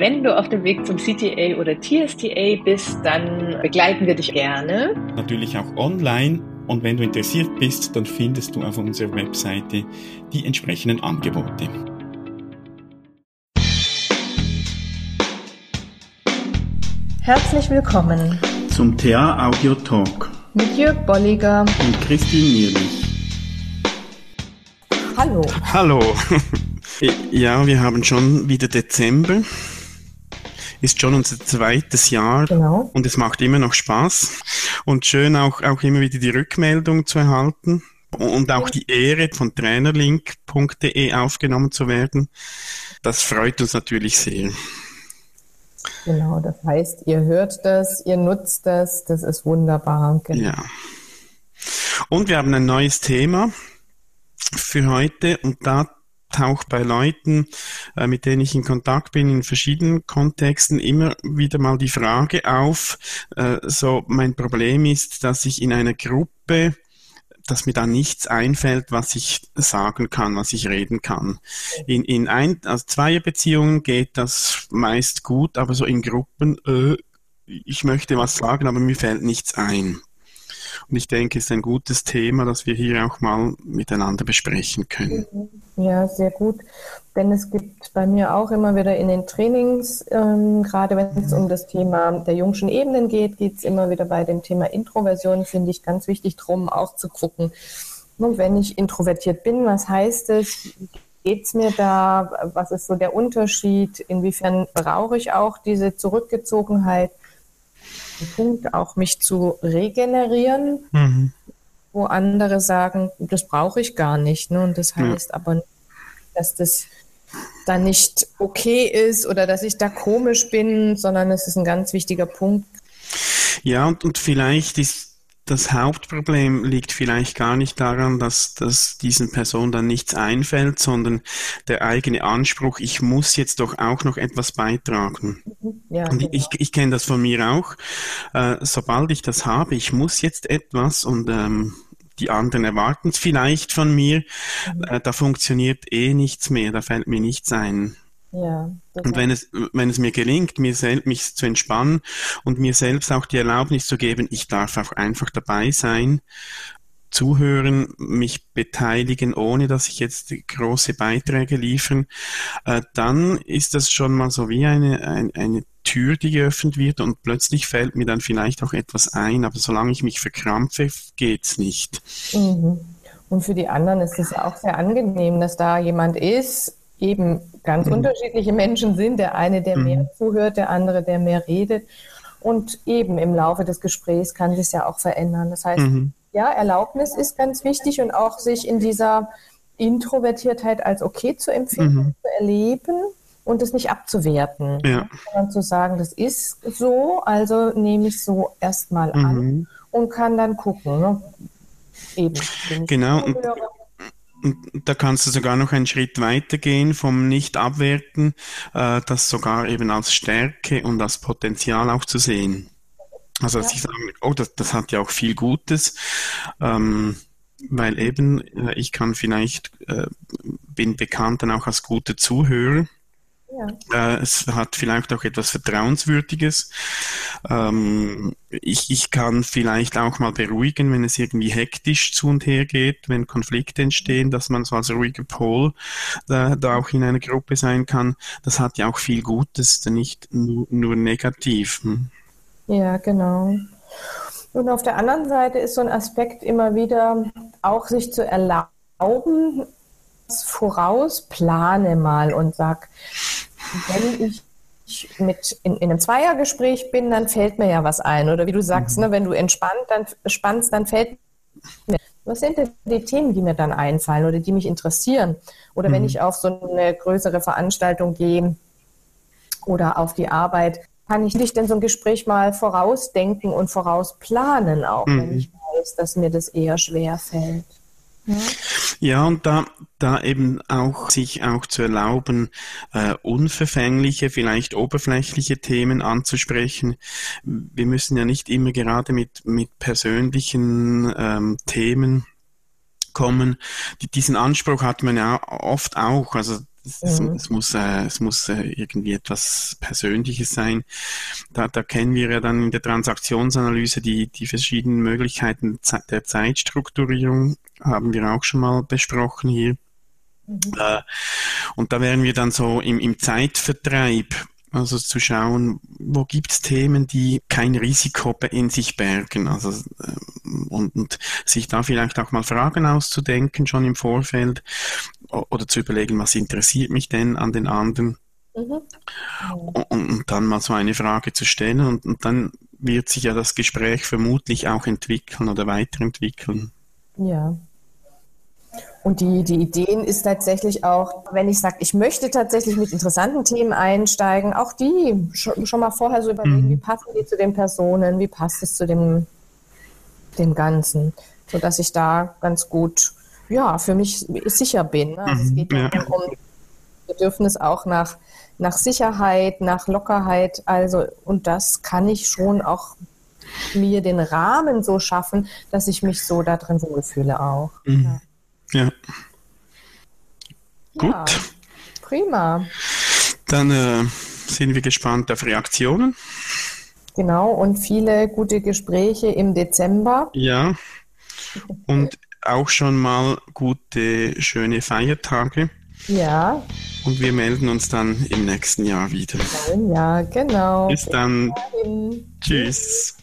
wenn du auf dem Weg zum CTA oder TSTA bist, dann begleiten wir dich gerne. Natürlich auch online. Und wenn du interessiert bist, dann findest du auf unserer Webseite die entsprechenden Angebote. Herzlich willkommen zum TA Audio Talk mit Jörg Bolliger und Christine Nierlich. Hallo. Hallo. Ja, wir haben schon wieder Dezember. Ist schon unser zweites Jahr genau. und es macht immer noch Spaß. Und schön auch, auch immer wieder die Rückmeldung zu erhalten und auch die Ehre von trainerlink.de aufgenommen zu werden. Das freut uns natürlich sehr. Genau, das heißt, ihr hört das, ihr nutzt das, das ist wunderbar. Genau. Ja. Und wir haben ein neues Thema für heute und da taucht bei Leuten, äh, mit denen ich in Kontakt bin, in verschiedenen Kontexten immer wieder mal die Frage auf, äh, so mein Problem ist, dass ich in einer Gruppe dass mir da nichts einfällt, was ich sagen kann, was ich reden kann. In, in ein, also Zweierbeziehungen geht das meist gut, aber so in Gruppen, äh, ich möchte was sagen, aber mir fällt nichts ein. Und ich denke, es ist ein gutes Thema, das wir hier auch mal miteinander besprechen können. Ja, sehr gut. Denn es gibt bei mir auch immer wieder in den Trainings, ähm, gerade wenn es um das Thema der jungschen Ebenen geht, geht es immer wieder bei dem Thema Introversion, finde ich ganz wichtig, drum auch zu gucken. Und wenn ich introvertiert bin, was heißt es? Geht es mir da? Was ist so der Unterschied? Inwiefern brauche ich auch diese Zurückgezogenheit? Punkt, auch mich zu regenerieren, mhm. wo andere sagen, das brauche ich gar nicht. Ne? Und das heißt ja. aber, dass das dann nicht okay ist oder dass ich da komisch bin, sondern es ist ein ganz wichtiger Punkt. Ja, und, und vielleicht ist das Hauptproblem liegt vielleicht gar nicht daran, dass, dass diesen Personen dann nichts einfällt, sondern der eigene Anspruch, ich muss jetzt doch auch noch etwas beitragen. Mhm. Ja, und genau. ich, ich kenne das von mir auch. Äh, sobald ich das habe, ich muss jetzt etwas und ähm, die anderen erwarten es vielleicht von mir, mhm. äh, da funktioniert eh nichts mehr, da fällt mir nichts ein. Ja, und wenn es, wenn es mir gelingt, mir selbst mich zu entspannen und mir selbst auch die Erlaubnis zu geben, ich darf auch einfach dabei sein, zuhören, mich beteiligen, ohne dass ich jetzt große Beiträge liefern, äh, dann ist das schon mal so wie eine, ein, eine Tür, die geöffnet wird und plötzlich fällt mir dann vielleicht auch etwas ein, aber solange ich mich verkrampfe, geht's nicht. Mhm. Und für die anderen ist es auch sehr angenehm, dass da jemand ist, eben ganz mhm. unterschiedliche Menschen sind. Der eine, der mhm. mehr zuhört, der andere, der mehr redet. Und eben im Laufe des Gesprächs kann sich ja auch verändern. Das heißt, mhm. ja, Erlaubnis ist ganz wichtig und auch sich in dieser Introvertiertheit als okay zu empfinden, mhm. zu erleben und es nicht abzuwerten. Ja. Sondern zu sagen, das ist so, also nehme ich so erstmal an mhm. und kann dann gucken. Ne? Eben. Genau. Zuhöre, da kannst du sogar noch einen Schritt weiter gehen vom Nicht-Abwerten, äh, das sogar eben als Stärke und als Potenzial auch zu sehen. Also dass ja. ich sage, oh, das, das hat ja auch viel Gutes, ähm, weil eben äh, ich kann vielleicht, äh, bin bekannt dann auch als guter Zuhörer ja. Äh, es hat vielleicht auch etwas Vertrauenswürdiges. Ähm, ich, ich kann vielleicht auch mal beruhigen, wenn es irgendwie hektisch zu und her geht, wenn Konflikte entstehen, dass man so als ruhiger Pol da, da auch in einer Gruppe sein kann. Das hat ja auch viel Gutes, nicht nur, nur negativ. Hm? Ja, genau. Und auf der anderen Seite ist so ein Aspekt immer wieder auch sich zu erlauben, voraus, plane mal und sag, wenn ich mit in, in, einem Zweiergespräch bin, dann fällt mir ja was ein. Oder wie du sagst, mhm. ne, wenn du entspannt, dann spannst, dann fällt mir. Was sind denn die Themen, die mir dann einfallen oder die mich interessieren? Oder mhm. wenn ich auf so eine größere Veranstaltung gehe oder auf die Arbeit, kann ich nicht denn so ein Gespräch mal vorausdenken und vorausplanen, auch mhm. wenn ich weiß, dass mir das eher schwer fällt. Ja, und da, da eben auch sich auch zu erlauben, äh, unverfängliche, vielleicht oberflächliche Themen anzusprechen. Wir müssen ja nicht immer gerade mit, mit persönlichen ähm, Themen kommen. Die, diesen Anspruch hat man ja oft auch. Also Es, mhm. es, muss, äh, es muss äh, irgendwie etwas Persönliches sein. Da, da kennen wir ja dann in der Transaktionsanalyse die, die verschiedenen Möglichkeiten der Zeitstrukturierung, haben wir auch schon mal besprochen hier. Mhm. Äh, und da wären wir dann so im, im Zeitvertreib also zu schauen, wo gibt es Themen, die kein Risiko in sich bergen. Also, ähm, und, und sich da vielleicht auch mal Fragen auszudenken, schon im Vorfeld, oder zu überlegen, was interessiert mich denn an den anderen. Mhm. Und, und, dann mal so eine Frage zu stellen und, und dann wird sich ja das Gespräch vermutlich auch entwickeln oder weiterentwickeln. Ja, und die, die Ideen ist tatsächlich auch, wenn ich sage, ich möchte tatsächlich mit interessanten Themen einsteigen, auch die schon, schon mal vorher so überlegen, mhm. wie passen die zu den Personen, wie passt es zu dem, dem Ganzen, sodass ich da ganz gut, ja, für mich sicher bin. Ne? Also mhm. Es geht ja. um Bedürfnis auch nach, nach Sicherheit, nach Lockerheit, also, und das kann ich schon auch mir den Rahmen so schaffen, dass ich mich so da drin wohlfühle auch. Mhm. Ja. Ja. Gut. Ja, prima. Dann äh, sind wir gespannt auf Reaktionen. Genau, und viele gute Gespräche im Dezember. Ja. Und auch schon mal gute, schöne Feiertage. Ja. Und wir melden uns dann im nächsten Jahr wieder. Ja, genau. Bis dann. Tschüss.